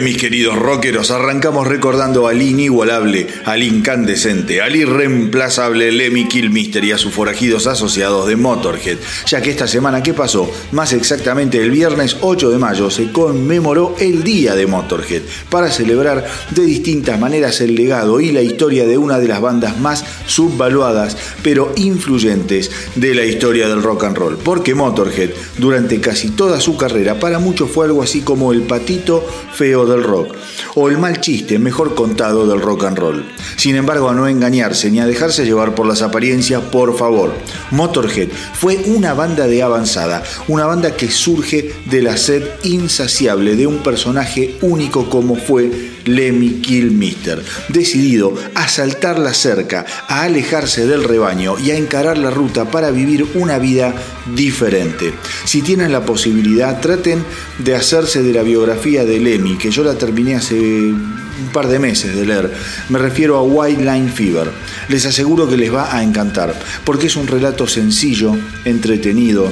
Mis queridos rockeros, arrancamos recordando al inigualable, al incandescente, al irreemplazable Lemmy Kilmister y a sus forajidos asociados de Motorhead, ya que esta semana que pasó, más exactamente el viernes 8 de mayo, se conmemoró el Día de Motorhead, para celebrar de distintas maneras el legado y la historia de una de las bandas más subvaluadas, pero influyentes de la historia del rock and roll, porque Motorhead, durante casi toda su carrera, para muchos fue algo así como el patito feo del rock, o el mal chiste mejor contado del rock and roll. Sin embargo, a no engañarse ni a dejarse llevar por las apariencias, por favor. Motorhead fue una banda de avanzada, una banda que surge de la sed insaciable de un personaje único como fue Lemmy Kilmister, decidido a saltar la cerca, a alejarse del rebaño y a encarar la ruta para vivir una vida diferente. Si tienen la posibilidad, traten de hacerse de la biografía de Lemmy, que yo la terminé hace un par de meses de leer. Me refiero a White Line Fever. Les aseguro que les va a encantar, porque es un relato sencillo, entretenido,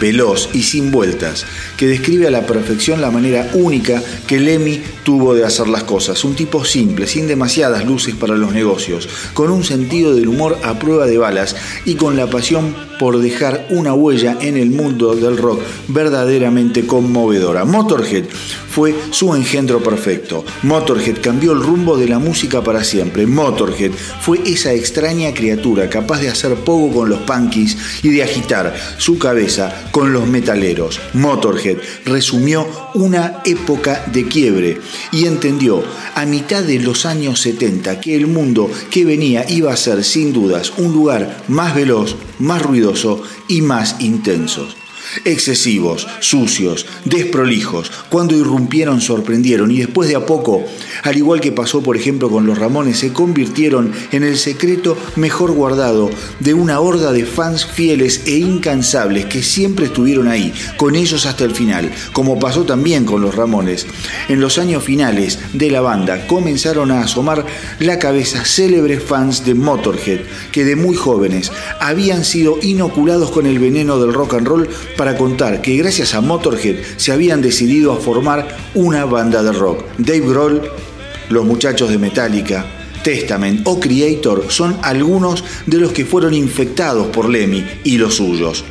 veloz y sin vueltas, que describe a la perfección la manera única que Lemmy tuvo de hacer las cosas. Un tipo simple, sin demasiadas luces para los negocios, con un sentido del humor a prueba de balas y con la pasión por dejar una huella en el mundo del rock verdaderamente conmovedora. Motorhead fue su engendro perfecto. Motorhead cambió el rumbo de la música para siempre. Motorhead fue esa extraña criatura capaz de hacer poco con los punkies y de agitar su cabeza con los metaleros. Motorhead resumió una época de quiebre y entendió a mitad de los años 70 que el mundo que venía iba a ser sin dudas un lugar más veloz, más ruidoso y más intenso excesivos, sucios, desprolijos. Cuando irrumpieron sorprendieron y después de a poco, al igual que pasó por ejemplo con los Ramones, se convirtieron en el secreto mejor guardado de una horda de fans fieles e incansables que siempre estuvieron ahí, con ellos hasta el final, como pasó también con los Ramones. En los años finales de la banda comenzaron a asomar la cabeza célebres fans de Motorhead, que de muy jóvenes habían sido inoculados con el veneno del rock and roll para contar que gracias a Motorhead se habían decidido a formar una banda de rock. Dave Grohl, los muchachos de Metallica, Testament o Creator son algunos de los que fueron infectados por Lemmy y los suyos.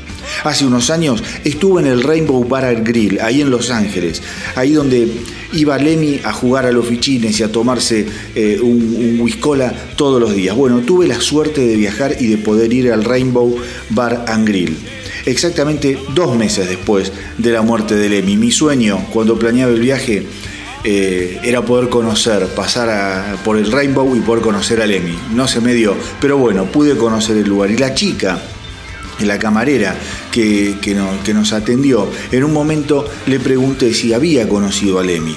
Hace unos años estuvo en el Rainbow Bar Grill, ahí en Los Ángeles, ahí donde iba Lemmy a jugar a los fichines y a tomarse eh, un, un todos los días. Bueno, tuve la suerte de viajar y de poder ir al Rainbow Bar and Grill exactamente dos meses después de la muerte de Lemmy. Mi sueño cuando planeaba el viaje eh, era poder conocer, pasar por el Rainbow y poder conocer a Lemmy. No se me dio, pero bueno, pude conocer el lugar. Y la chica, la camarera que, que nos atendió, en un momento le pregunté si había conocido a Lemmy.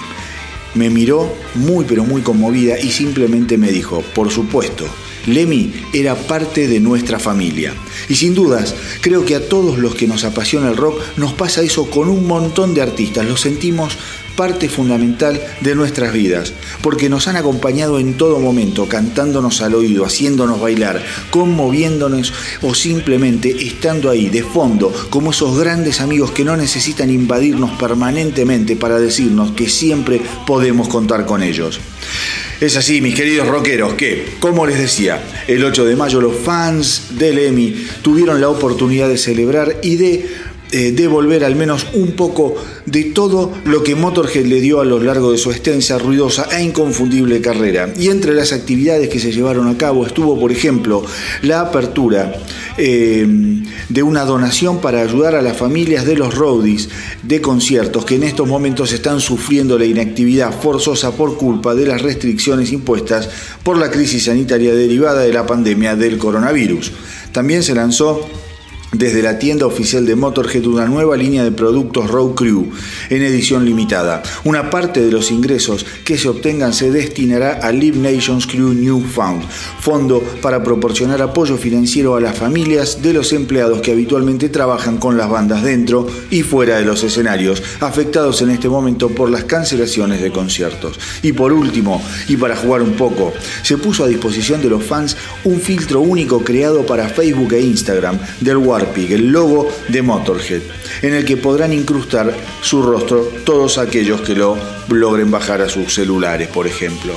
Me miró muy pero muy conmovida y simplemente me dijo, por supuesto, Lemmy era parte de nuestra familia. Y sin dudas, creo que a todos los que nos apasiona el rock nos pasa eso con un montón de artistas. Lo sentimos parte fundamental de nuestras vidas, porque nos han acompañado en todo momento, cantándonos al oído, haciéndonos bailar, conmoviéndonos o simplemente estando ahí de fondo, como esos grandes amigos que no necesitan invadirnos permanentemente para decirnos que siempre podemos contar con ellos. Es así, mis queridos rockeros, que, como les decía, el 8 de mayo los fans del EMI tuvieron la oportunidad de celebrar y de eh, devolver al menos un poco de todo lo que Motorhead le dio a lo largo de su extensa, ruidosa e inconfundible carrera. Y entre las actividades que se llevaron a cabo estuvo, por ejemplo, la apertura eh, de una donación para ayudar a las familias de los roadies de conciertos que en estos momentos están sufriendo la inactividad forzosa por culpa de las restricciones impuestas por la crisis sanitaria derivada de la pandemia del coronavirus. También se lanzó desde la tienda oficial de Motorhead una nueva línea de productos Road Crew en edición limitada. Una parte de los ingresos que se obtengan se destinará a Live Nations Crew New Found, fondo para proporcionar apoyo financiero a las familias de los empleados que habitualmente trabajan con las bandas dentro y fuera de los escenarios, afectados en este momento por las cancelaciones de conciertos. Y por último, y para jugar un poco, se puso a disposición de los fans un filtro único creado para Facebook e Instagram del el logo de Motorhead, en el que podrán incrustar su rostro todos aquellos que lo logren bajar a sus celulares, por ejemplo.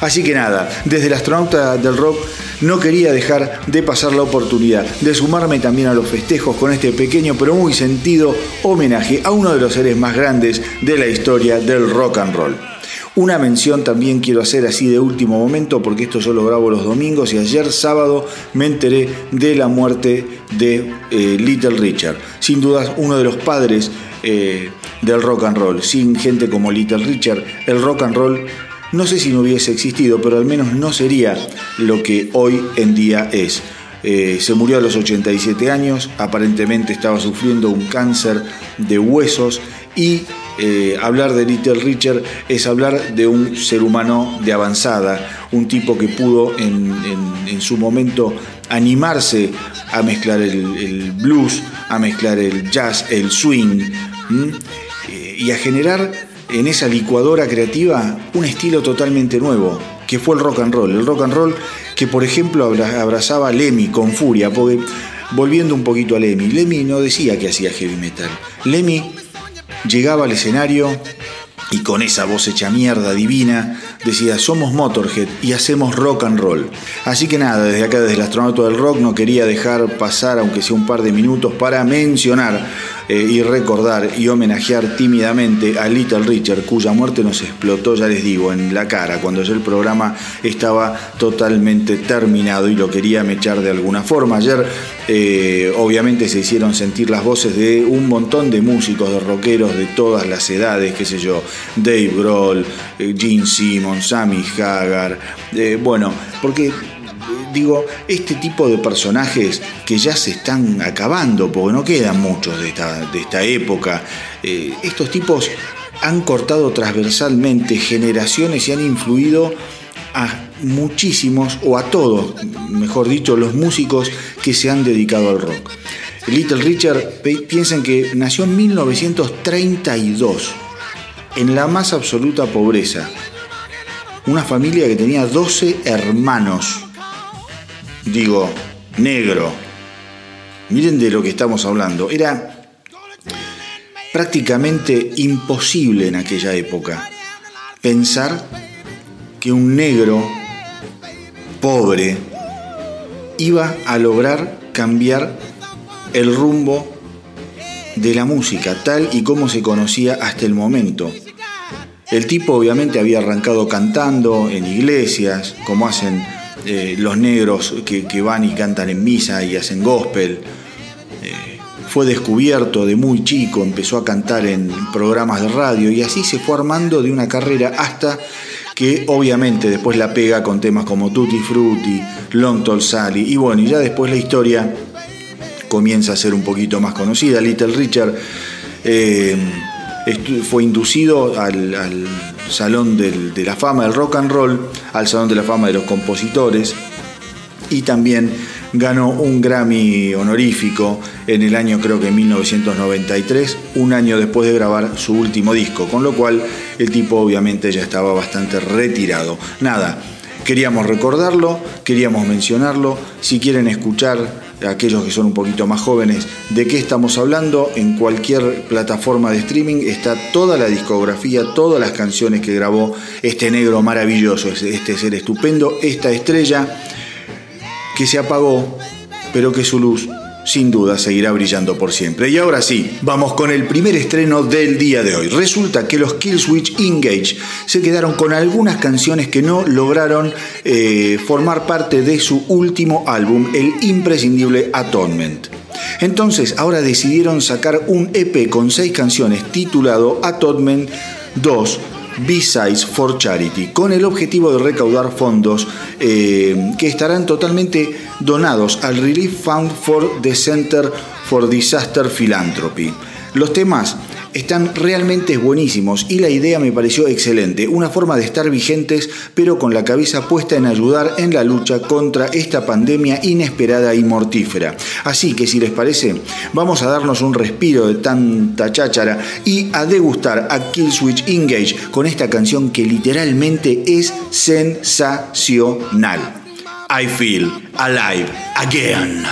Así que nada, desde el astronauta del rock no quería dejar de pasar la oportunidad de sumarme también a los festejos con este pequeño pero muy sentido homenaje a uno de los seres más grandes de la historia del rock and roll. Una mención también quiero hacer así de último momento, porque esto yo lo grabo los domingos y ayer sábado me enteré de la muerte de eh, Little Richard. Sin duda uno de los padres eh, del rock and roll. Sin gente como Little Richard, el rock and roll no sé si no hubiese existido, pero al menos no sería lo que hoy en día es. Eh, se murió a los 87 años, aparentemente estaba sufriendo un cáncer de huesos y eh, hablar de Little Richard es hablar de un ser humano de avanzada, un tipo que pudo en, su momento animarse a mezclar el, blues, a mezclar el jazz, el swing eh, y a generar en esa licuadora creativa un estilo totalmente nuevo, que fue el rock and roll. El rock and roll que por ejemplo abrazaba a Lemmy con furia, porque volviendo un poquito a Lemmy, Lemmy no decía que hacía heavy metal. Lemmy llegaba al escenario y con esa voz hecha mierda divina decía somos Motorhead y hacemos rock and roll. Así que nada, desde acá, desde el astronauta del rock, no quería dejar pasar, aunque sea un par de minutos, para mencionar eh, y recordar y homenajear tímidamente a Little Richard, cuya muerte nos explotó, ya les digo, en la cara, cuando ya el programa estaba totalmente terminado y lo quería mechar de alguna forma. Ayer eh, obviamente se hicieron sentir las voces de un montón de músicos, de rockeros de todas las edades, qué sé yo, Dave Grohl, eh, Gene Simmons, Sammy Hagar, bueno, porque digo, este tipo de personajes que ya se están acabando, porque no quedan muchos de esta, época, eh, estos tipos han cortado transversalmente generaciones y han influido a muchísimos, o a todos, mejor dicho, los músicos que se han dedicado al rock. Little Richard, piensen que nació en 1932, en la más absoluta pobreza. Una familia que tenía 12 hermanos digo, negro, miren de lo que estamos hablando, era prácticamente imposible en aquella época pensar que un negro pobre iba a lograr cambiar el rumbo de la música tal y como se conocía hasta el momento. El tipo obviamente había arrancado cantando en iglesias, como hacen eh, los negros que, van y cantan en misa y hacen gospel. Eh, fue descubierto de muy chico, empezó a cantar en programas de radio y así se fue armando de una carrera hasta que obviamente después la pega con temas como Tutti Frutti, Long Tall Sally y bueno, y ya después la historia comienza a ser un poquito más conocida. Little Richard eh, fue inducido al Salón de la Fama del Rock and Roll, al Salón de la Fama de los Compositores y también ganó un Grammy honorífico en el año creo que 1993, un año después de grabar su último disco, con lo cual el tipo obviamente ya estaba bastante retirado. Nada, queríamos recordarlo, queríamos mencionarlo, si quieren escuchar aquellos que son un poquito más jóvenes, de qué estamos hablando. En cualquier plataforma de streaming está toda la discografía, todas las canciones que grabó este negro maravilloso, este ser estupendo, esta estrella que se apagó, pero que su luz sin duda seguirá brillando por siempre. Y ahora sí, vamos con el primer estreno del día de hoy. Resulta que los Killswitch Engage se quedaron con algunas canciones que no lograron eh, formar parte de su último álbum, el imprescindible Atonement. Entonces, ahora decidieron sacar un EP con seis canciones titulado Atonement 2 B-Sides for Charity, con el objetivo de recaudar fondos eh, que estarán totalmente donados al Relief Fund for the Center for Disaster Philanthropy. Los temas están realmente buenísimos y la idea me pareció excelente, una forma de estar vigentes pero con la cabeza puesta en ayudar en la lucha contra esta pandemia inesperada y mortífera. Así que si les parece, vamos a darnos un respiro de tanta cháchara y a degustar a Killswitch Engage con esta canción que literalmente es sensacional. I feel alive again.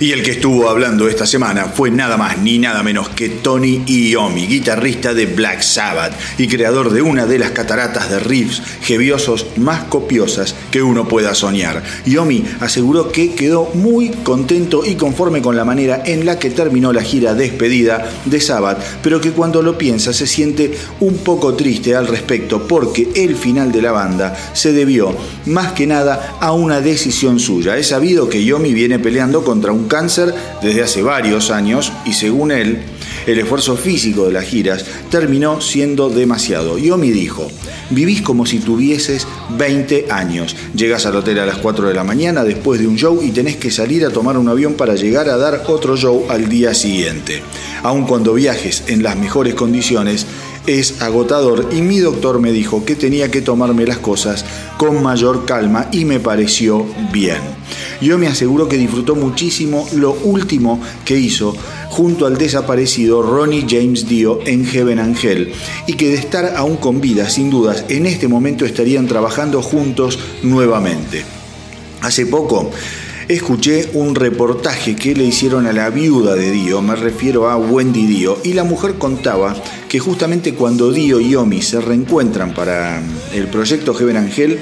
Y el que estuvo hablando esta semana fue nada más ni nada menos que Tony Iommi, guitarrista de Black Sabbath y creador de una de las cataratas de riffs geviosos más copiosas que uno pueda soñar. Iommi aseguró que quedó muy contento y conforme con la manera en la que terminó la gira despedida de Sabbath, pero que cuando lo piensa se siente un poco triste al respecto porque el final de la banda se debió más que nada a una decisión suya. Es sabido que Yomi viene peleando contra un cáncer desde hace varios años y según él, el esfuerzo físico de las giras terminó siendo demasiado. Yomi dijo, vivís como si tuvieses 20 años. Llegas al hotel a las 4 de la mañana después de un show y tenés que salir a tomar un avión para llegar a dar otro show al día siguiente. Aun cuando viajes en las mejores condiciones, es agotador y mi doctor me dijo que tenía que tomarme las cosas con mayor calma y me pareció bien. Yo me aseguro que disfrutó muchísimo lo último que hizo junto al desaparecido Ronnie James Dio en Heaven Angel y que de estar aún con vida, sin dudas, en este momento estarían trabajando juntos nuevamente. Hace poco escuché un reportaje que le hicieron a la viuda de Dio, me refiero a Wendy Dio, y la mujer contaba que justamente cuando Dio y Omi se reencuentran para el proyecto Heaven Angel,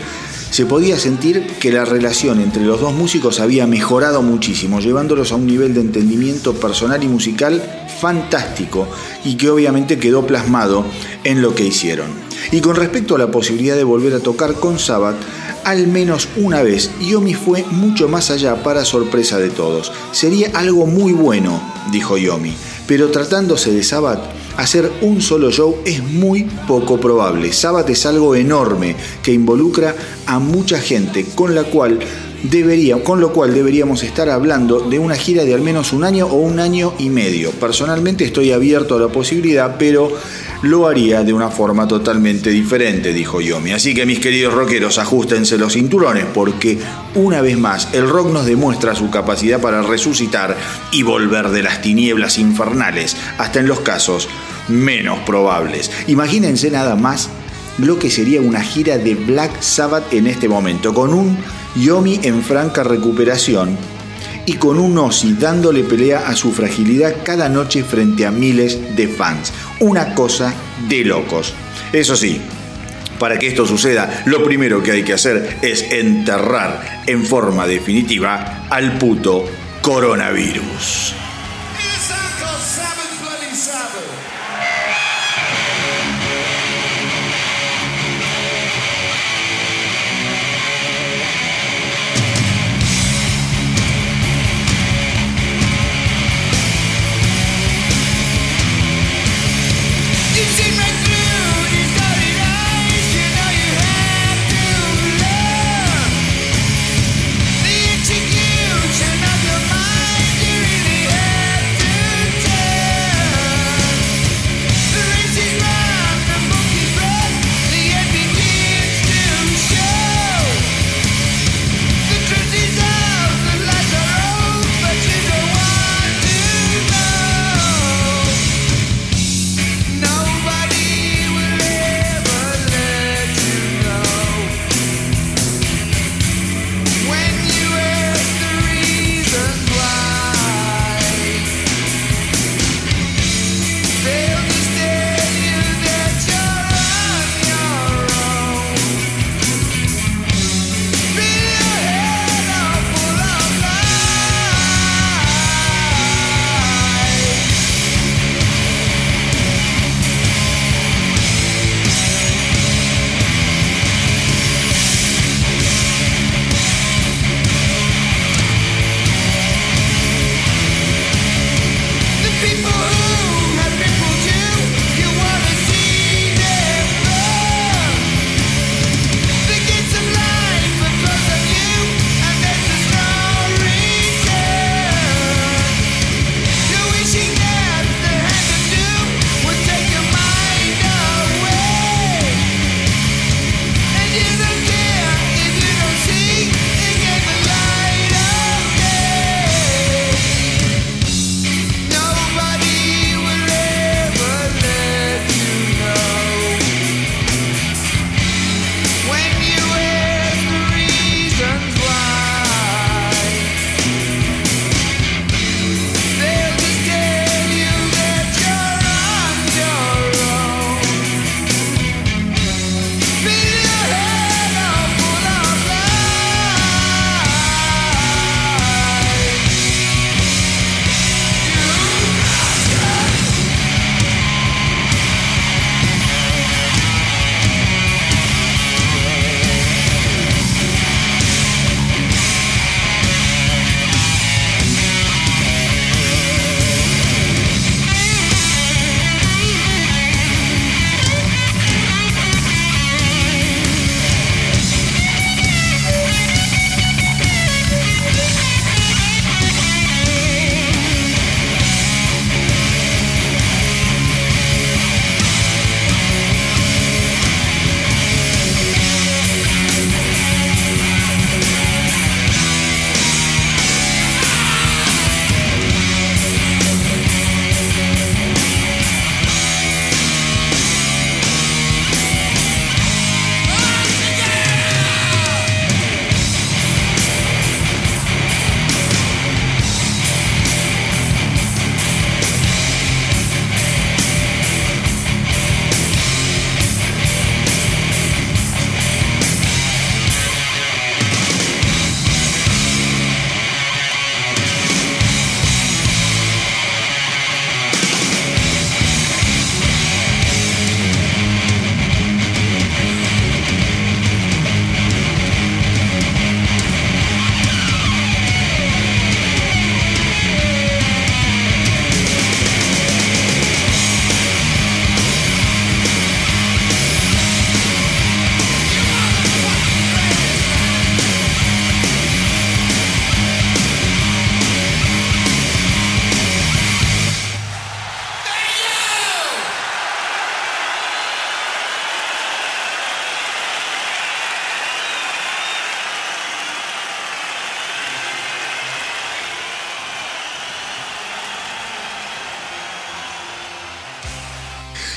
se podía sentir que la relación entre los dos músicos había mejorado muchísimo, llevándolos a un nivel de entendimiento personal y musical fantástico y que obviamente quedó plasmado en lo que hicieron. Y con respecto a la posibilidad de volver a tocar con Sabbath, al menos una vez. Yomi fue mucho más allá para sorpresa de todos. Sería algo muy bueno, dijo Yomi, pero tratándose de Sabbath, hacer un solo show es muy poco probable. Sabbath es algo enorme que involucra a mucha gente, con la cual con lo cual deberíamos estar hablando de una gira de al menos un año o un año y medio. Personalmente estoy abierto a la posibilidad, pero lo haría de una forma totalmente diferente, dijo Yomi. Así que mis queridos rockeros, ajustense los cinturones porque una vez más el rock nos demuestra su capacidad para resucitar y volver de las tinieblas infernales, hasta en los casos menos probables. Imagínense nada más lo que sería una gira de Black Sabbath en este momento, con un Yomi en franca recuperación y con un Ozzy dándole pelea a su fragilidad cada noche frente a miles de fans. Una cosa de locos. Eso sí, para que esto suceda, lo primero que hay que hacer es enterrar en forma definitiva al puto coronavirus.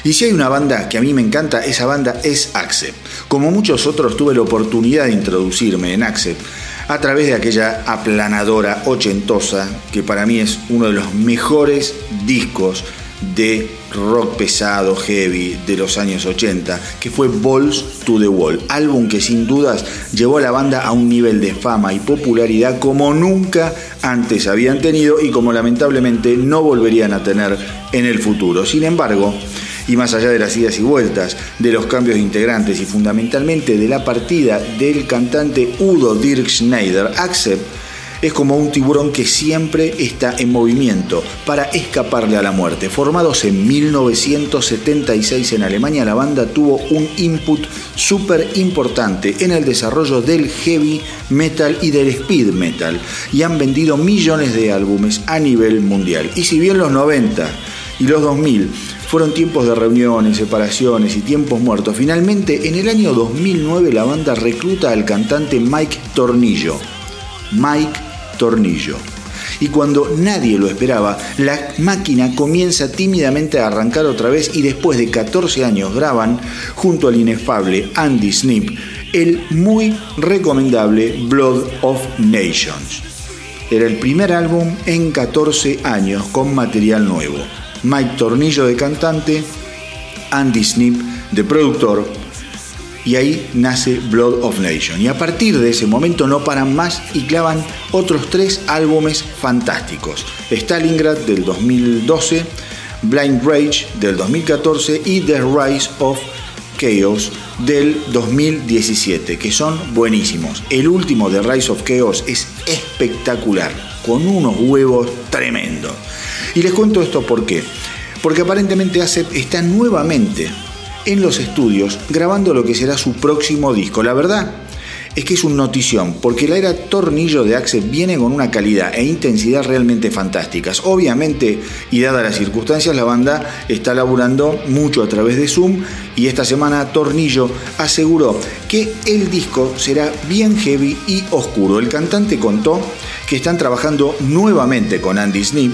Y si hay una banda que a mí me encanta, esa banda es Accept. Como muchos otros tuve la oportunidad de introducirme en Accept a través de aquella aplanadora ochentosa que para mí es uno de los mejores discos de rock pesado, heavy de los años 80, que fue Balls to the Wall, álbum que sin dudas llevó a la banda a un nivel de fama y popularidad como nunca antes habían tenido y como lamentablemente no volverían a tener en el futuro. Sin embargo, y más allá de las idas y vueltas, de los cambios de integrantes y fundamentalmente de la partida del cantante Udo Dirk Schneider, Accept es como un tiburón que siempre está en movimiento para escaparle a la muerte. Formados en 1976 en Alemania, la banda tuvo un input súper importante en el desarrollo del heavy metal y del speed metal y han vendido millones de álbumes a nivel mundial. Y si bien los 90 y los 2000 fueron tiempos de reuniones, separaciones y tiempos muertos. Finalmente, en el año 2009 la banda recluta al cantante Mike Tornillo. Mike Tornillo. Y cuando nadie lo esperaba, la máquina comienza tímidamente a arrancar otra vez y después de 14 años graban, junto al inefable Andy Snip, el muy recomendable Blood of Nations. Era el primer álbum en 14 años con material nuevo. Mike Tornillo de cantante, Andy Snip de productor, y ahí nace Blood of Nation. Y a partir de ese momento no paran más y clavan otros tres álbumes fantásticos. Stalingrad del 2012, Blind Rage del 2014 y The Rise of Chaos del 2017, que son buenísimos. El último de Rise of Chaos es espectacular, con unos huevos tremendos. Y les cuento esto por qué. Porque aparentemente Acep está nuevamente en los estudios grabando lo que será su próximo disco. La verdad es que es un notición, porque la era tornillo de Acep viene con una calidad e intensidad realmente fantásticas. Obviamente, y dadas las circunstancias, la banda está laburando mucho a través de Zoom y esta semana Tornillo aseguró que el disco será bien heavy y oscuro. El cantante contó que están trabajando nuevamente con Andy Snip,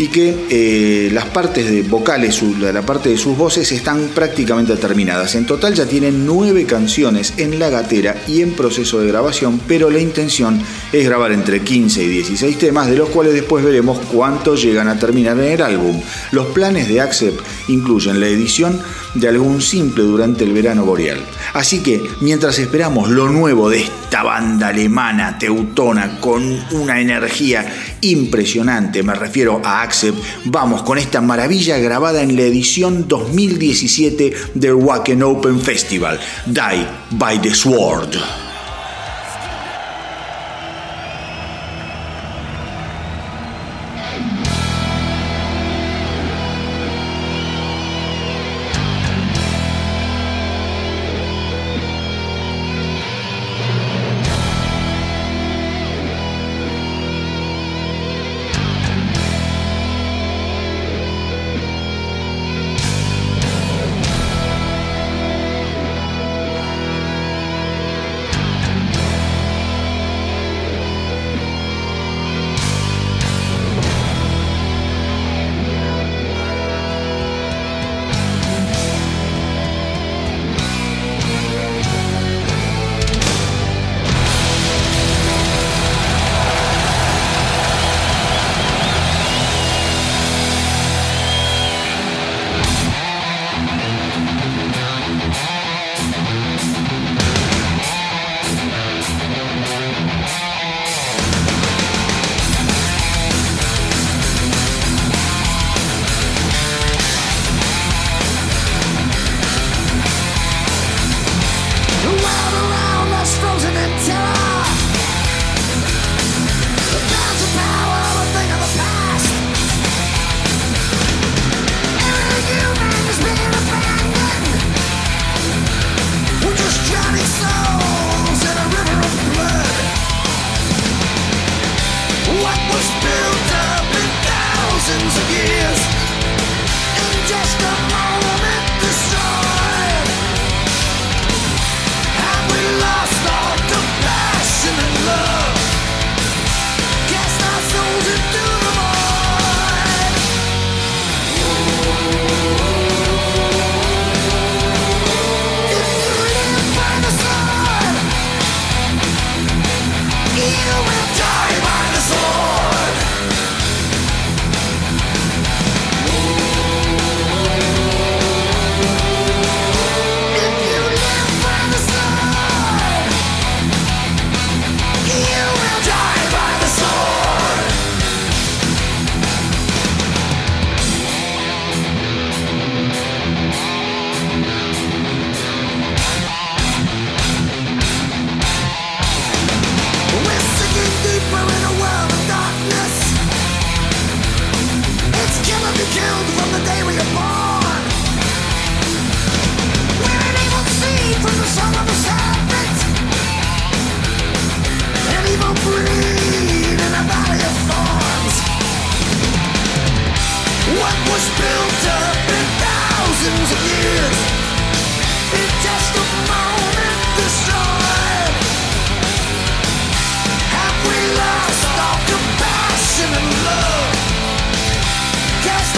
y que eh, las partes de vocales, la parte de sus voces están prácticamente terminadas. En total ya tienen nueve canciones en la gatera y en proceso de grabación, pero la intención es grabar entre 15 y 16 temas, de los cuales después veremos cuántos llegan a terminar en el álbum. Los planes de Accept incluyen la edición de algún simple durante el verano boreal. Así que mientras esperamos lo nuevo de esta banda alemana teutona con una energía impresionante, me refiero a Accept, vamos con esta maravilla grabada en la edición 2017 del Wacken Open Festival, Die by the Sword.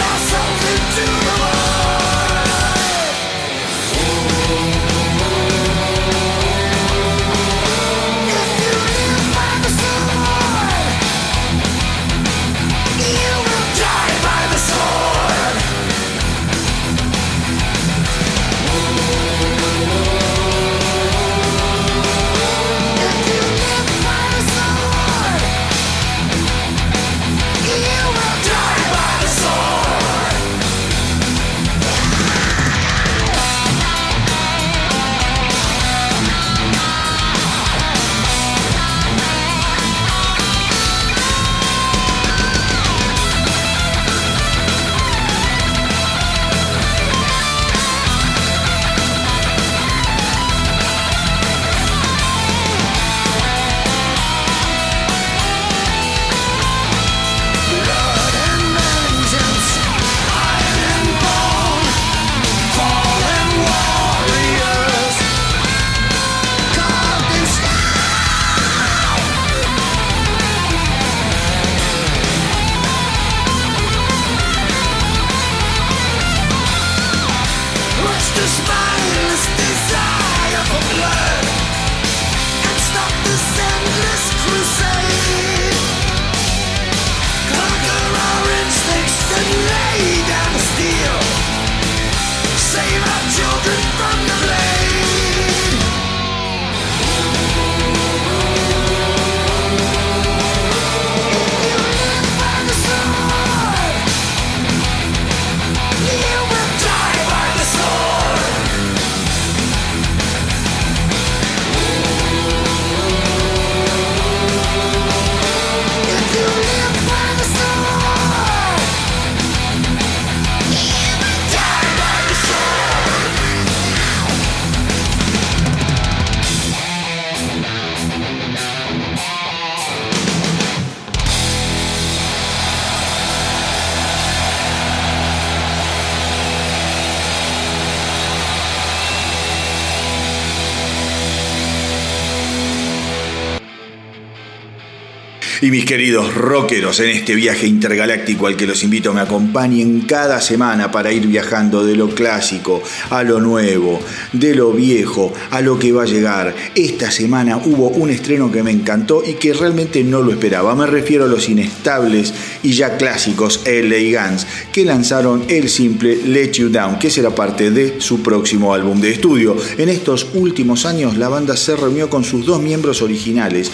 Y mis queridos rockeros, en este viaje intergaláctico al que los invito a me acompañen cada semana para ir viajando de lo clásico a lo nuevo, de lo viejo a lo que va a llegar. Esta semana hubo un estreno que me encantó y que realmente no lo esperaba. Me refiero a los inestables y ya clásicos LA Guns, que lanzaron el simple Let You Down, que será parte de su próximo álbum de estudio. En estos últimos años la banda se reunió con sus dos miembros originales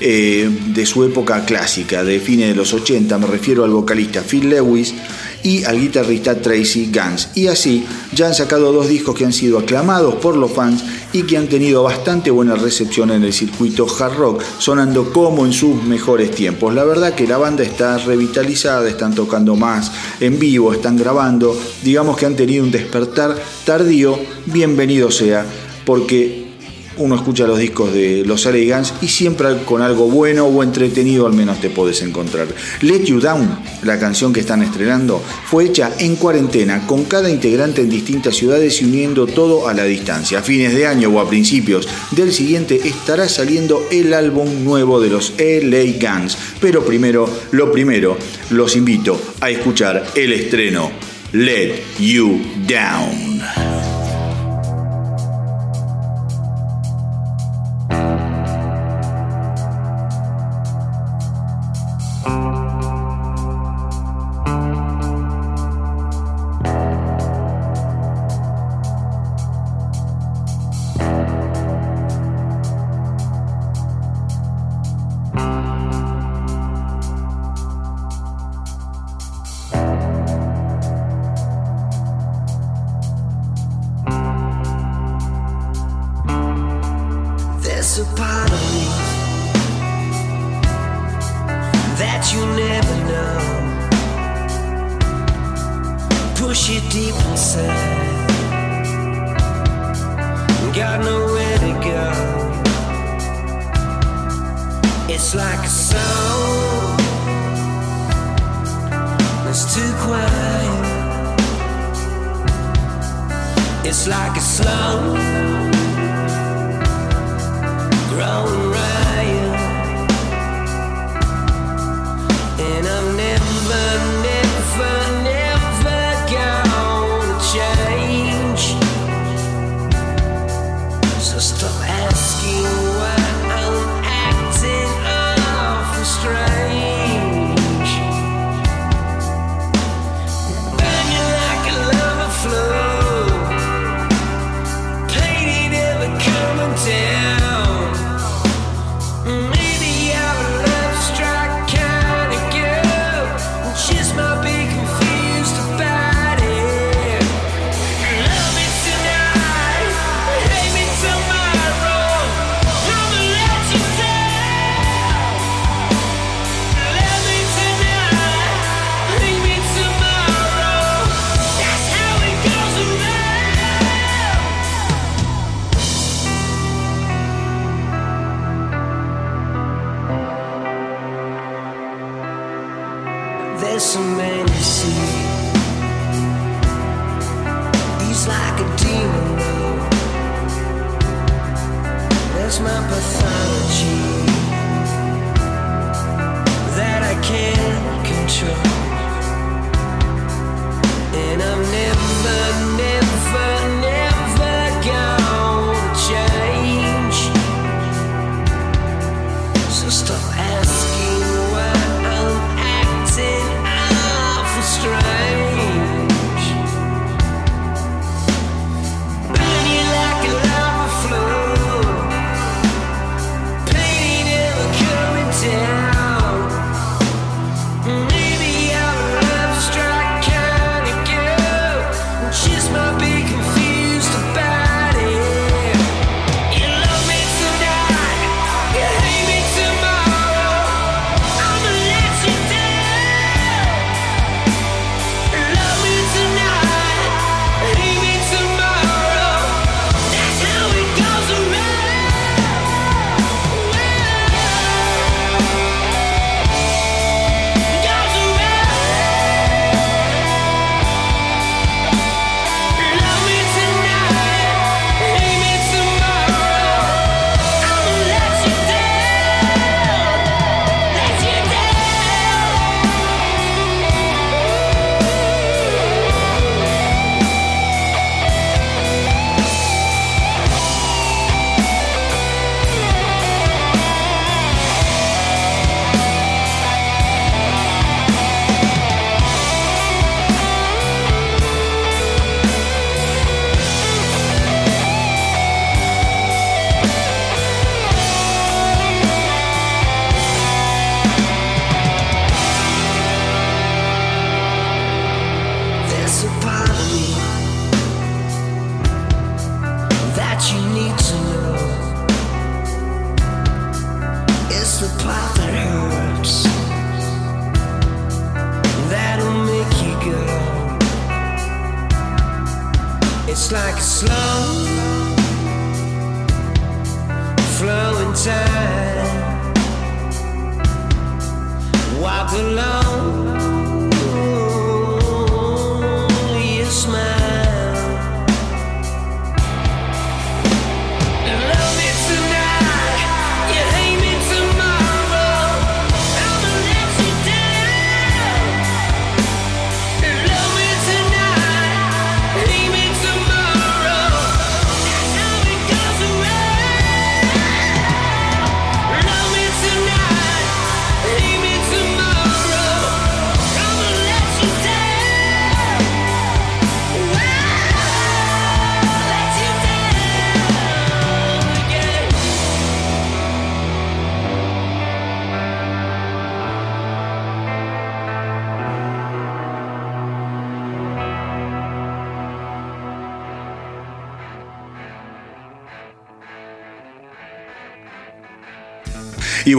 eh, de su época clásica, de fines de los 80, me refiero al vocalista Phil Lewis y al guitarrista Tracy Guns. Y así ya han sacado dos discos que han sido aclamados por los fans y que han tenido bastante buena recepción en el circuito hard rock, sonando como en sus mejores tiempos. La verdad que la banda está revitalizada, están tocando más en vivo, están grabando, digamos que han tenido un despertar tardío, bienvenido sea, porque uno escucha los discos de los LA Guns y siempre con algo bueno o entretenido al menos te puedes encontrar. Let You Down, la canción que están estrenando, fue hecha en cuarentena con cada integrante en distintas ciudades y uniendo todo a la distancia. A fines de año o a principios del siguiente estará saliendo el álbum nuevo de los LA Guns. Pero primero, lo primero, los invito a escuchar el estreno Let You Down.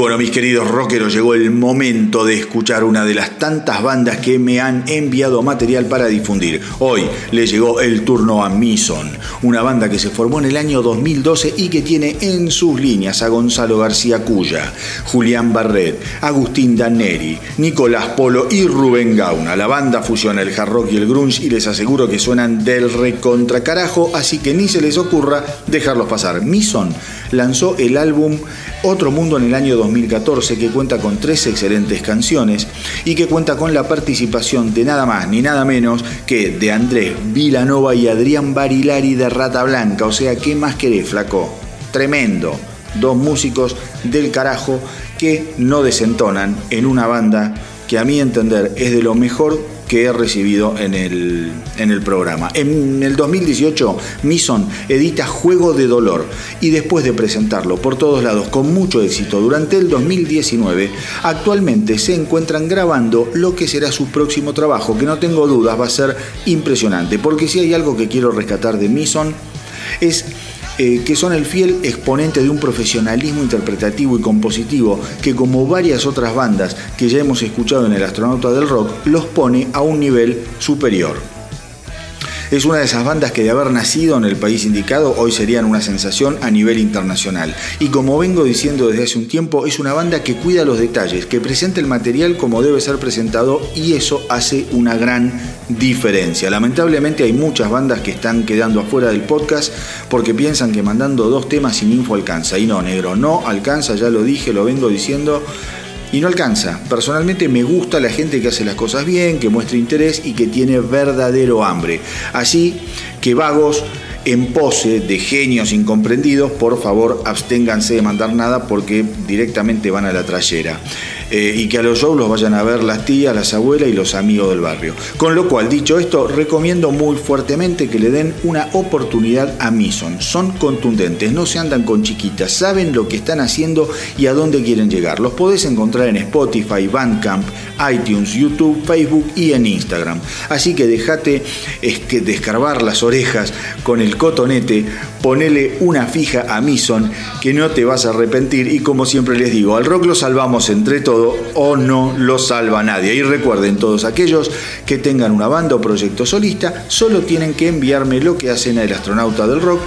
Bueno, mis queridos rockeros, llegó el momento de escuchar una de las tantas bandas que me han enviado material para difundir. Hoy le llegó el turno a Mison, una banda que se formó en el año 2012 y que tiene en sus líneas a Gonzalo García Cuya, Julián Barret, Agustín Daneri, Nicolás Polo y Rubén Gauna. La banda fusiona el hard rock y el grunge y les aseguro que suenan del recontra carajo, así que ni se les ocurra dejarlos pasar. Mison lanzó el álbum Otro Mundo en el año 2014 que cuenta con tres excelentes canciones y que cuenta con la participación de nada más ni nada menos que de Andrés Vilanova y Adrián Barilari de Rata Blanca. O sea, ¿qué más querés, flaco? Tremendo. Dos músicos del carajo que no desentonan en una banda que a mi entender es de lo mejor que he recibido en el, en el programa. En el 2018, Mison edita Juego de Dolor y después de presentarlo por todos lados con mucho éxito durante el 2019, actualmente se encuentran grabando lo que será su próximo trabajo, que no tengo dudas va a ser impresionante, porque si hay algo que quiero rescatar de Mison es eh, que son el fiel exponente de un profesionalismo interpretativo y compositivo que como varias otras bandas que ya hemos escuchado en el astronauta del rock, los pone a un nivel superior. Es una de esas bandas que de haber nacido en el país indicado hoy serían una sensación a nivel internacional. Y como vengo diciendo desde hace un tiempo, es una banda que cuida los detalles, que presenta el material como debe ser presentado y eso hace una gran diferencia. Lamentablemente hay muchas bandas que están quedando afuera del podcast porque piensan que mandando dos temas sin info alcanza. Y no, negro, no alcanza, ya lo dije, lo vengo diciendo y no alcanza. Personalmente me gusta la gente que hace las cosas bien, que muestra interés y que tiene verdadero hambre. Así que vagos en pose de genios incomprendidos, por favor absténganse de mandar nada porque directamente van a la trayera. Eh, y que a los shows los vayan a ver las tías, las abuelas y los amigos del barrio. Con lo cual, dicho esto, recomiendo muy fuertemente que le den una oportunidad a Mison. Son contundentes, no se andan con chiquitas, saben lo que están haciendo y a dónde quieren llegar. Los podés encontrar en Spotify, Bandcamp, iTunes, YouTube, Facebook y en Instagram. Así que déjate este, descarbar las orejas con el cotonete, ponele una fija a Mison que no te vas a arrepentir y como siempre les digo, al rock lo salvamos entre todos o no lo salva nadie. Y recuerden, todos aquellos que tengan una banda o proyecto solista, solo tienen que enviarme lo que hacen a astronauta del rock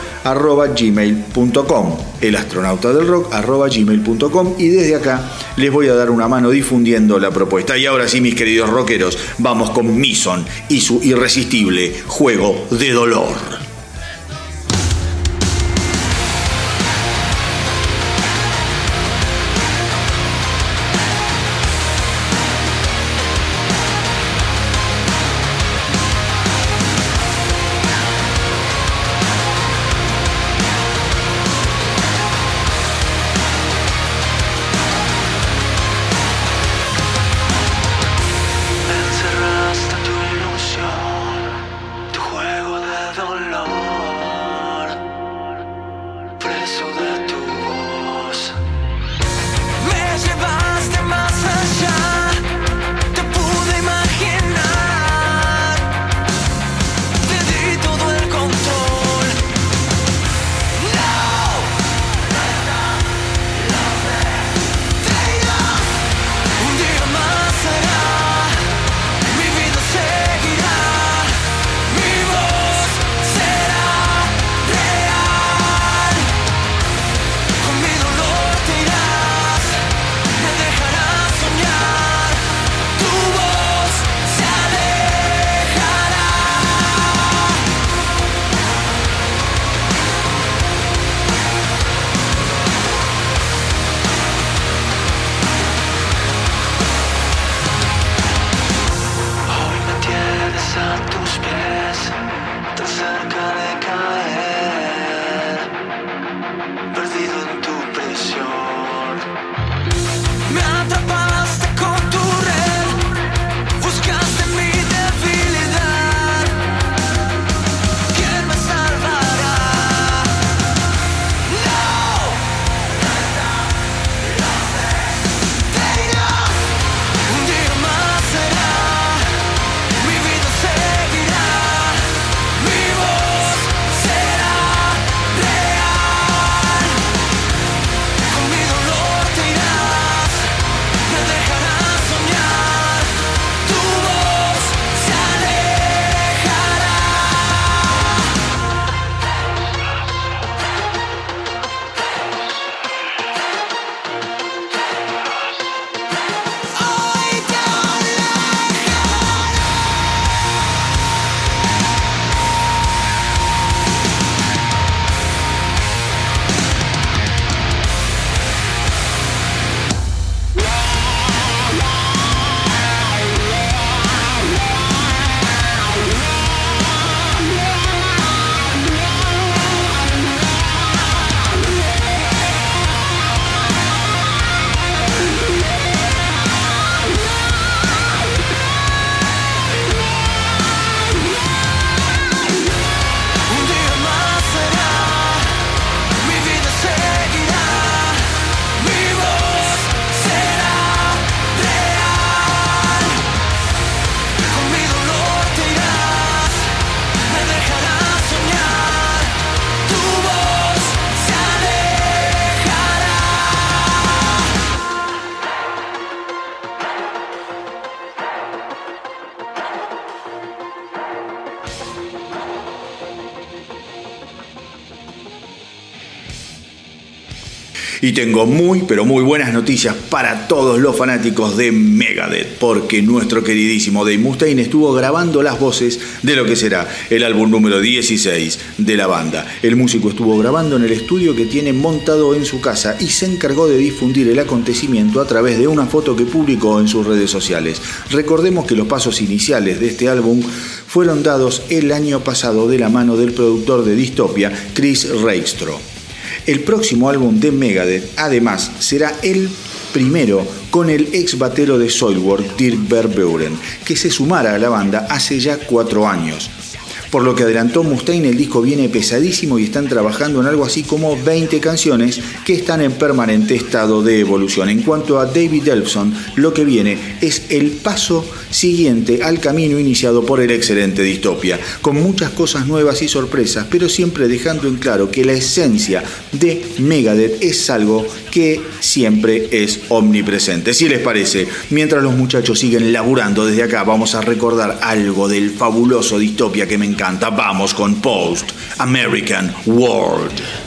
gmail.com el astronauta del rock gmail.com y desde acá les voy a dar una mano difundiendo la propuesta. Y ahora sí, mis queridos rockeros, vamos con Mison y su irresistible juego de dolor. Y tengo muy, pero muy buenas noticias para todos los fanáticos de Megadeth, porque nuestro queridísimo Dave Mustaine estuvo grabando las voces de lo que será el álbum número 16 de la banda. El músico estuvo grabando en el estudio que tiene montado en su casa y se encargó de difundir el acontecimiento a través de una foto que publicó en sus redes sociales. Recordemos que los pasos iniciales de este álbum fueron dados el año pasado de la mano del productor de Dystopia, Chris Raikstro. El próximo álbum de Megadeth, además, será el primero con el ex batero de Soilwork, Dirk Verbeuren, que se sumara a la banda hace ya cuatro años. Por lo que adelantó Mustaine, el disco viene pesadísimo y están trabajando en algo así como 20 canciones que están en permanente estado de evolución. En cuanto a David Elfson, lo que viene es el paso siguiente al camino iniciado por el excelente Distopia, con muchas cosas nuevas y sorpresas, pero siempre dejando en claro que la esencia de Megadeth es algo que siempre es omnipresente. Si les parece, mientras los muchachos siguen laburando desde acá, vamos a recordar algo del fabuloso Distopia que me encanta. Vamos con Post American World.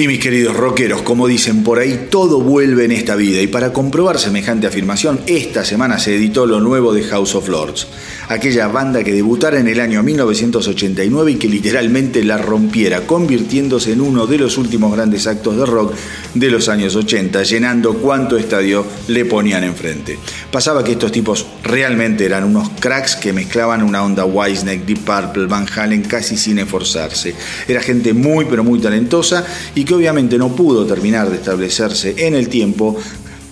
Y mis queridos rockeros, como dicen por ahí, todo vuelve en esta vida y para comprobar semejante afirmación, esta semana se editó lo nuevo de House of Lords, aquella banda que debutara en el año 1989 y que literalmente la rompiera, convirtiéndose en uno de los últimos grandes actos de rock de los años 80, llenando cuanto estadio le ponían enfrente. Pasaba que estos tipos realmente eran unos cracks que mezclaban una onda Wiseneck, Deep Purple, Van Halen casi sin esforzarse. Era gente muy pero muy talentosa y que obviamente no pudo terminar de establecerse en el tiempo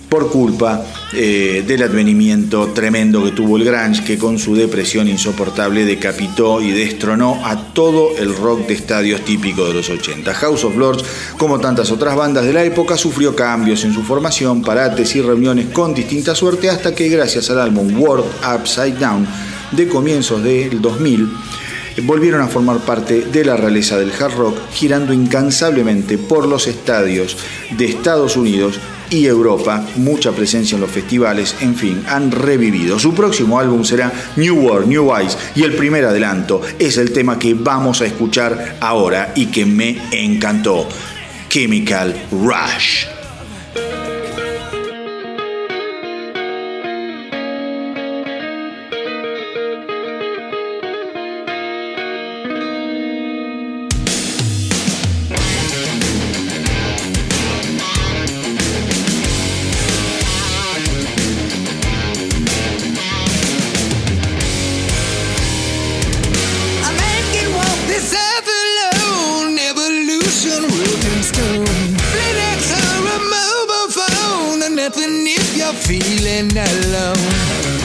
por culpa eh, del advenimiento tremendo que tuvo el Grange, que con su depresión insoportable decapitó y destronó a todo el rock de estadios típico de los 80. House of Lords, como tantas otras bandas de la época, sufrió cambios en su formación, parates y reuniones con distinta suerte, hasta que gracias al álbum World Upside Down de comienzos del 2000, volvieron a formar parte de la realeza del hard rock, girando incansablemente por los estadios de Estados Unidos y Europa, mucha presencia en los festivales, en fin, han revivido. Su próximo álbum será New World, New Eyes y el primer adelanto es el tema que vamos a escuchar ahora y que me encantó, Chemical Rush. nothing if you're feeling alone.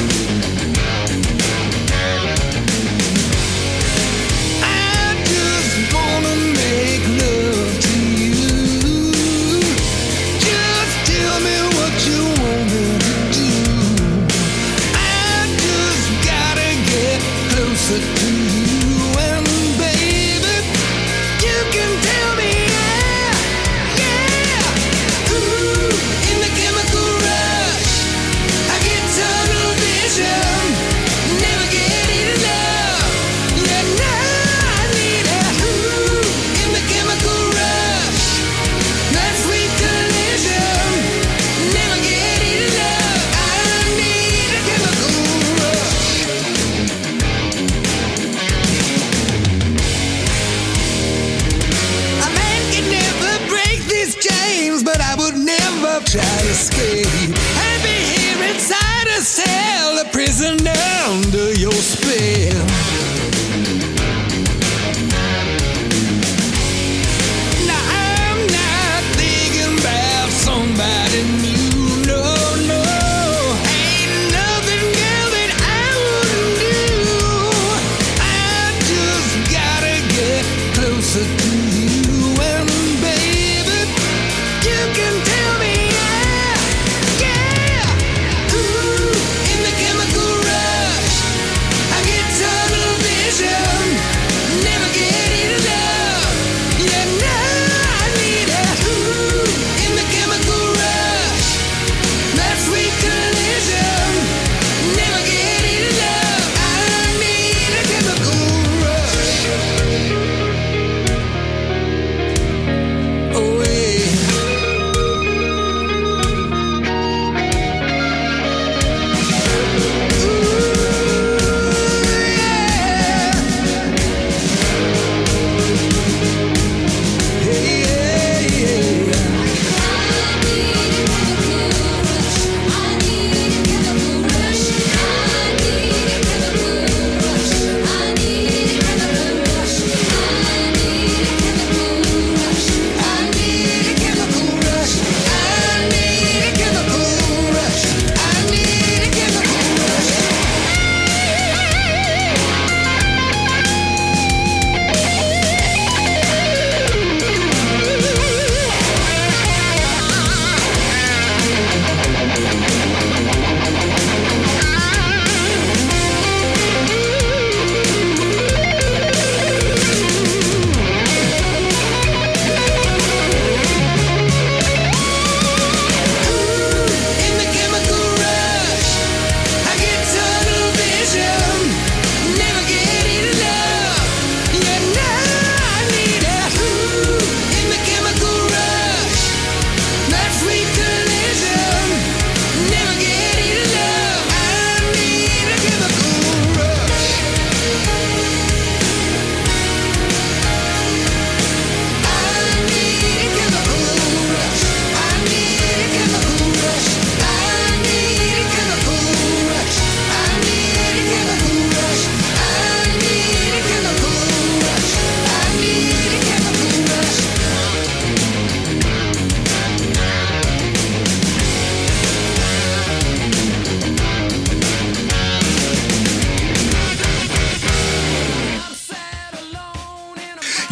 prisoner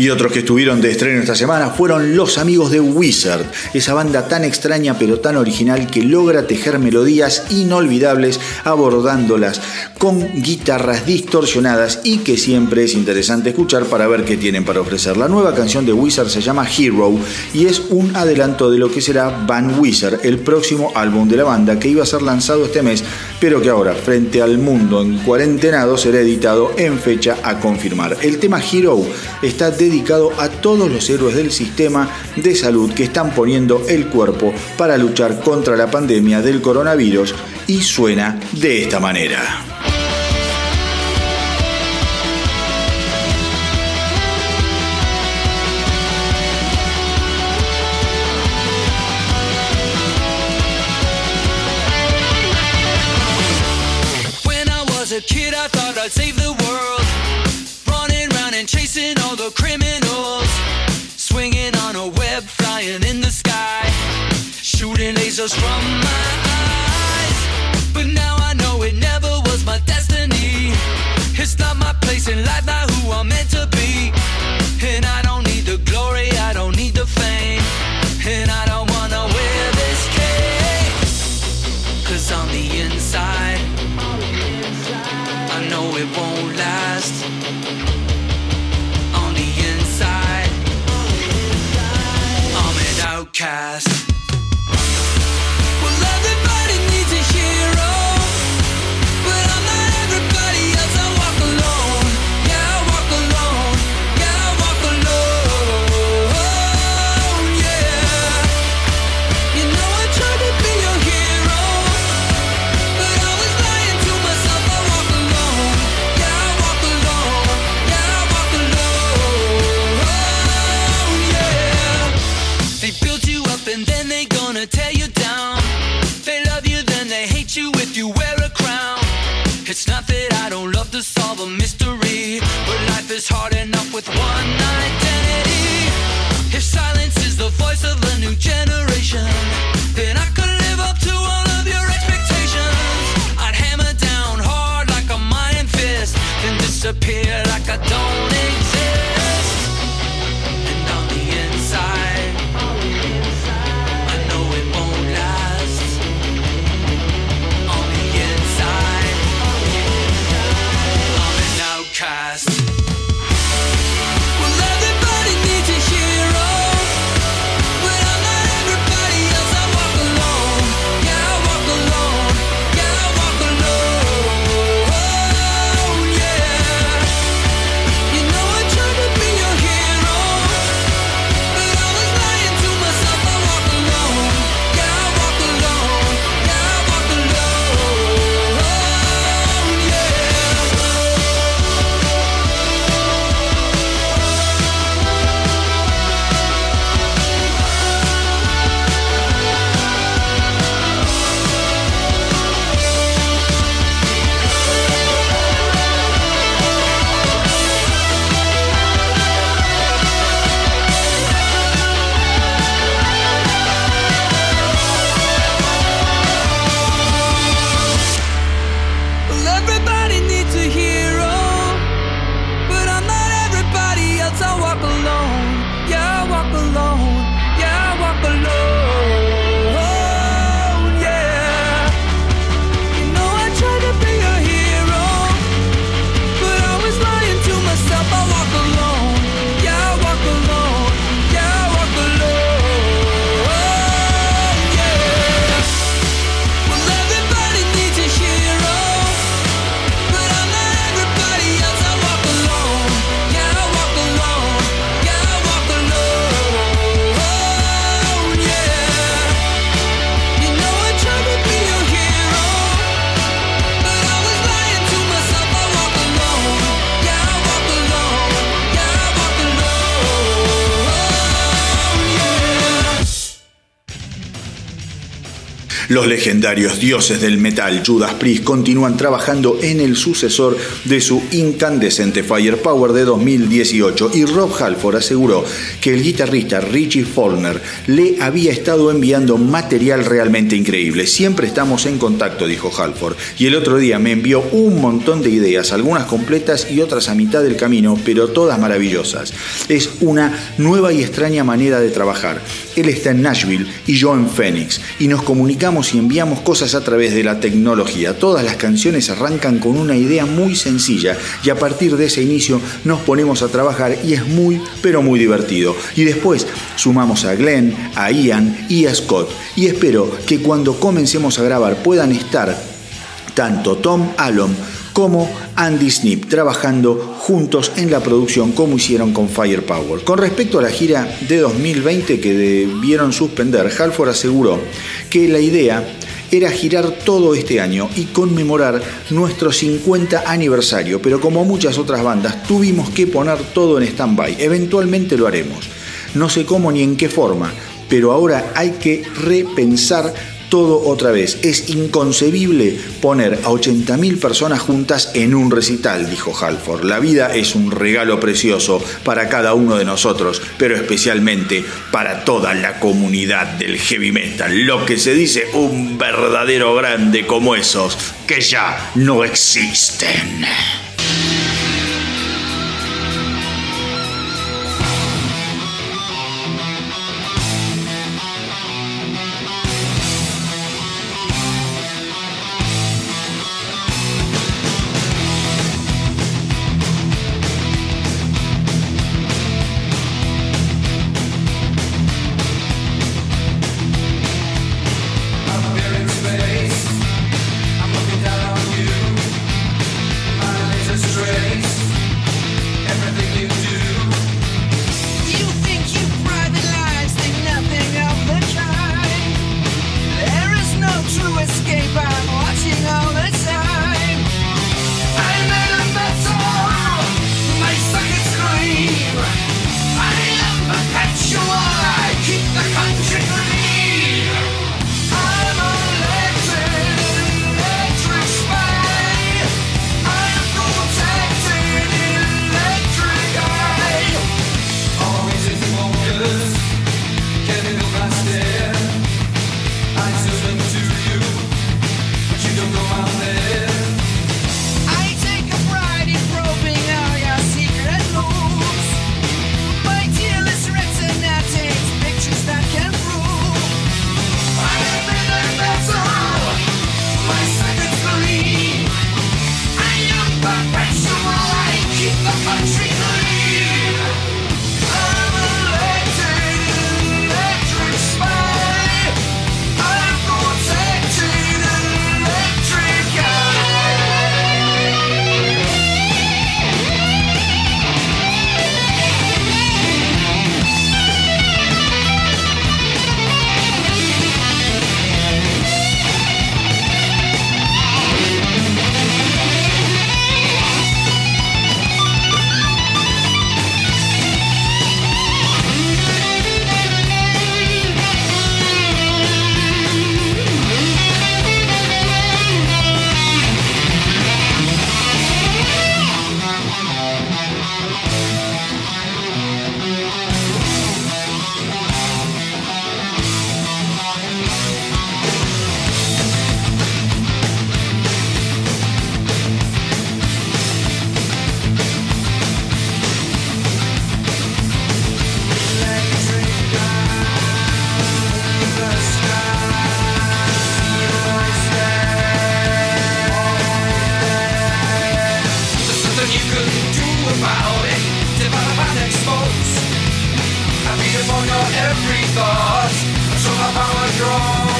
Y otros que estuvieron de estreno esta semana fueron los amigos de Wizard, esa banda tan extraña pero tan original que logra tejer melodías inolvidables abordándolas con guitarras distorsionadas y que siempre es interesante escuchar para ver qué tienen para ofrecer. La nueva canción de Wizard se llama Hero y es un adelanto de lo que será Van Wizard, el próximo álbum de la banda que iba a ser lanzado este mes, pero que ahora, frente al mundo en cuarentenado, será editado en fecha a confirmar. El tema Hero está dedicado a todos los héroes del sistema de salud que están poniendo el cuerpo para luchar contra la pandemia del coronavirus y suena de esta manera. I'd save the world. Running round and chasing all the criminals. Swinging on a web, flying in the sky. Shooting lasers from my eyes. But now I know it never was my destiny. It's not my place in life, not who I'm meant alone. Yeah, I walk alone. Los legendarios dioses del metal Judas Priest continúan trabajando en el sucesor de su incandescente Firepower de 2018 y Rob Halford aseguró que el guitarrista Richie Follner le había estado enviando material realmente increíble. Siempre estamos en contacto, dijo Halford, y el otro día me envió un montón de ideas, algunas completas y otras a mitad del camino, pero todas maravillosas. Es una nueva y extraña manera de trabajar. Él está en Nashville y yo en Phoenix, y nos comunicamos y enviamos cosas a través de la tecnología. Todas las canciones arrancan con una idea muy sencilla y a partir de ese inicio nos ponemos a trabajar y es muy, pero muy divertido. Y después sumamos a Glenn, a Ian y a Scott. Y espero que cuando comencemos a grabar puedan estar tanto Tom Allom como Andy Snip trabajando juntos en la producción como hicieron con Firepower. Con respecto a la gira de 2020 que debieron suspender, Halford aseguró que la idea era girar todo este año y conmemorar nuestro 50 aniversario, pero como muchas otras bandas tuvimos que poner todo en stand-by. Eventualmente lo haremos. No sé cómo ni en qué forma, pero ahora hay que repensar todo otra vez. Es inconcebible poner a 80.000 personas juntas en un recital, dijo Halford. La vida es un regalo precioso para cada uno de nosotros, pero especialmente para toda la comunidad del heavy metal. Lo que se dice un verdadero grande como esos que ya no existen. thoughts, so my power draws.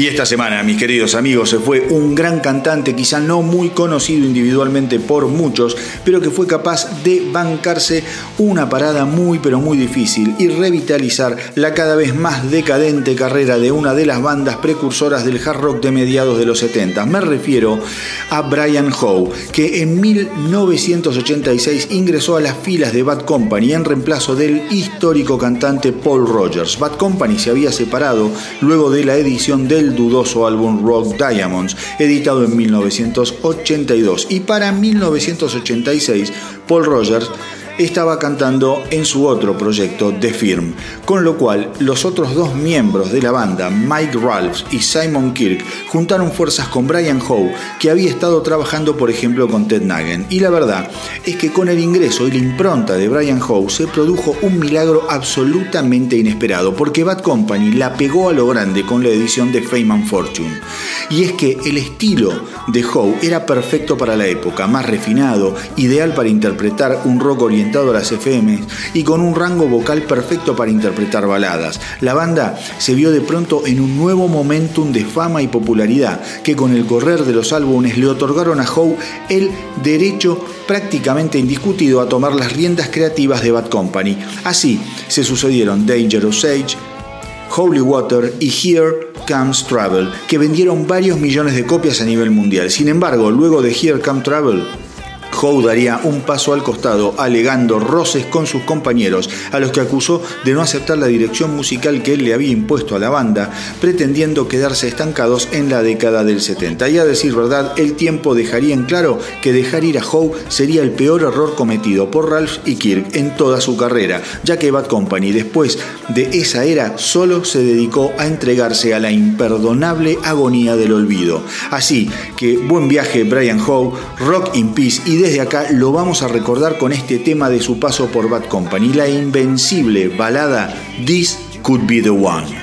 Y esta semana, mis queridos amigos, se fue un gran cantante, quizá no muy conocido individualmente por muchos, pero que fue capaz de bancarse una parada muy pero muy difícil y revitalizar la cada vez más decadente carrera de una de las bandas precursoras del hard rock de mediados de los 70. Me refiero a Brian Howe, que en 1986 ingresó a las filas de Bad Company en reemplazo del histórico cantante Paul Rogers. Bad Company se había separado luego de la edición del dudoso álbum Rock Diamonds, editado en 1982. Y para 1986, Paul Rogers estaba cantando en su otro proyecto, The Firm, con lo cual los otros dos miembros de la banda, Mike Ralphs y Simon Kirk, juntaron fuerzas con Brian Howe, que había estado trabajando por ejemplo con Ted Nugent. Y la verdad es que con el ingreso y la impronta de Brian Howe se produjo un milagro absolutamente inesperado, porque Bad Company la pegó a lo grande con la edición de Fame Fortune. Y es que el estilo de Howe era perfecto para la época, más refinado, ideal para interpretar un rock oriental a las FM y con un rango vocal perfecto para interpretar baladas. La banda se vio de pronto en un nuevo momentum de fama y popularidad que con el correr de los álbumes le otorgaron a Howe el derecho prácticamente indiscutido a tomar las riendas creativas de Bad Company. Así se sucedieron Dangerous Age, Holy Water y Here Comes Travel, que vendieron varios millones de copias a nivel mundial. Sin embargo, luego de Here Comes Travel, Howe daría un paso al costado, alegando roces con sus compañeros, a los que acusó de no aceptar la dirección musical que él le había impuesto a la banda, pretendiendo quedarse estancados en la década del 70. Y a decir verdad, el tiempo dejaría en claro que dejar ir a Howe sería el peor error cometido por Ralph y Kirk en toda su carrera, ya que Bad Company después de esa era solo se dedicó a entregarse a la imperdonable agonía del olvido. Así que buen viaje Brian Howe, Rock in Peace y desde acá lo vamos a recordar con este tema de su paso por Bad Company, la invencible balada This Could Be the One.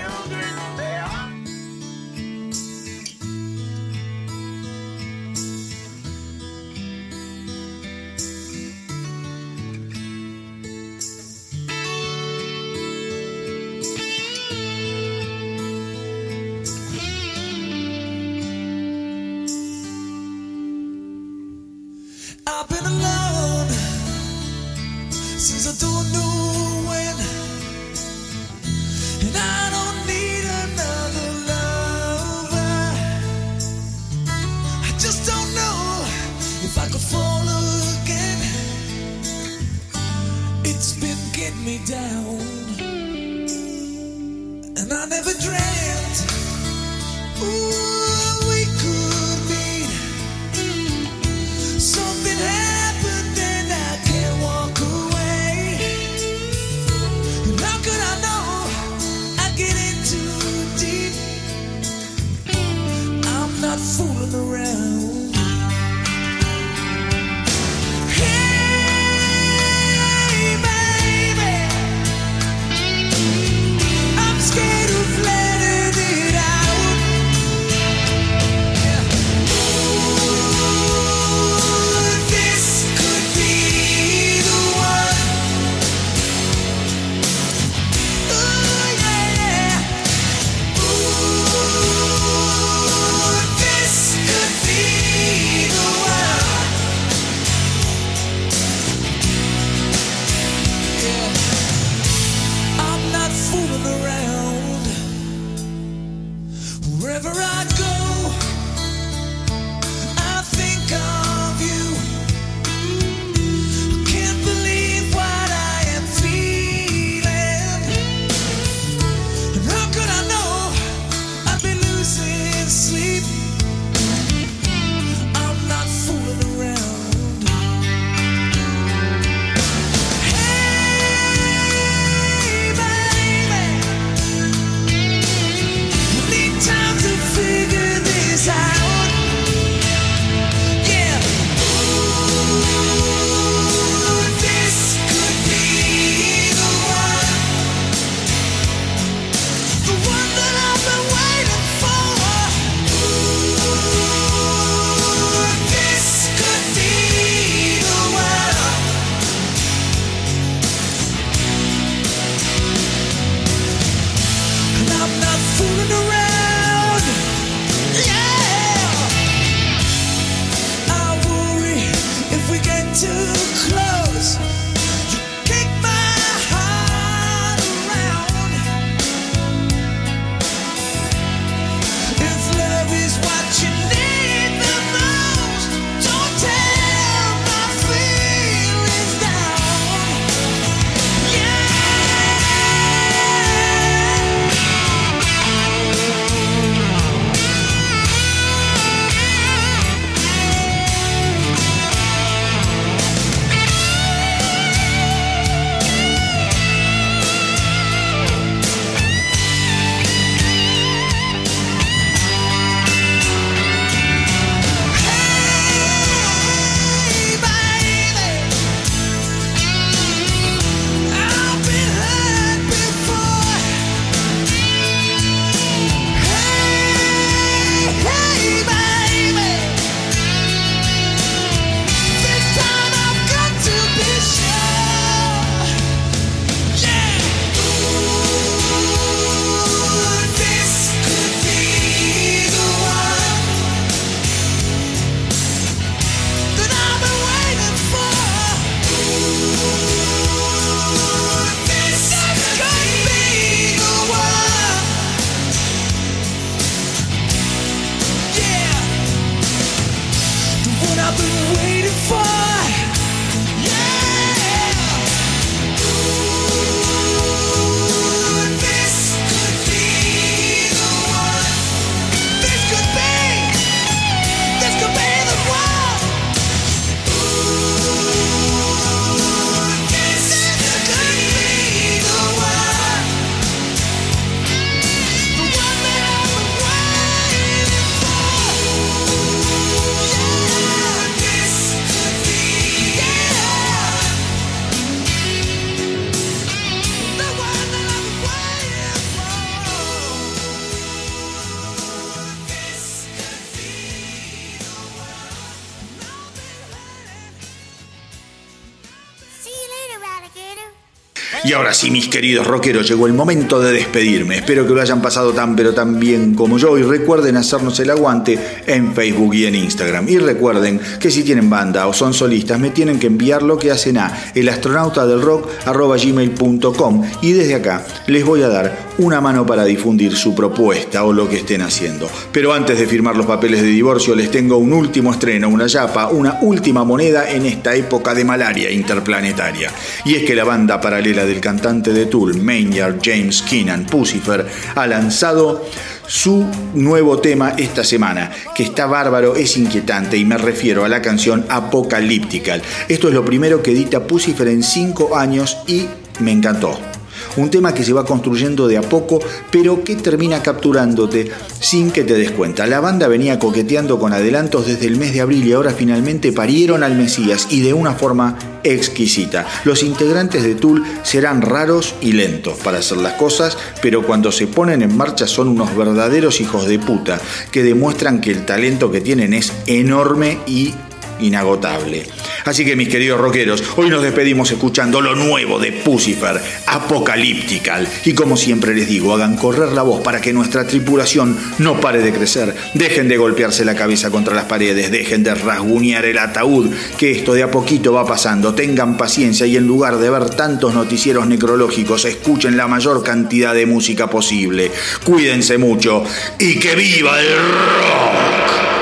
Ahora sí, mis queridos rockeros, llegó el momento de despedirme. Espero que lo hayan pasado tan pero tan bien como yo y recuerden hacernos el aguante en Facebook y en Instagram. Y recuerden que si tienen banda o son solistas, me tienen que enviar lo que hacen a elastronautadelrock.gmail.com y desde acá les voy a dar una mano para difundir su propuesta o lo que estén haciendo. Pero antes de firmar los papeles de divorcio, les tengo un último estreno, una yapa, una última moneda en esta época de malaria interplanetaria. Y es que la banda paralela del cantante de Tool, Maynard James Keenan Pucifer, ha lanzado su nuevo tema esta semana, que está bárbaro, es inquietante y me refiero a la canción Apocalyptical. Esto es lo primero que edita Pucifer en cinco años y me encantó. Un tema que se va construyendo de a poco, pero que termina capturándote sin que te des cuenta. La banda venía coqueteando con adelantos desde el mes de abril y ahora finalmente parieron al Mesías y de una forma exquisita. Los integrantes de Tool serán raros y lentos para hacer las cosas, pero cuando se ponen en marcha son unos verdaderos hijos de puta que demuestran que el talento que tienen es enorme y inagotable. Así que mis queridos rockeros, hoy nos despedimos escuchando lo nuevo de Pucifer, Apocalyptical. Y como siempre les digo, hagan correr la voz para que nuestra tripulación no pare de crecer. Dejen de golpearse la cabeza contra las paredes, dejen de rasguñar el ataúd, que esto de a poquito va pasando. Tengan paciencia y en lugar de ver tantos noticieros necrológicos, escuchen la mayor cantidad de música posible. Cuídense mucho y que viva el rock.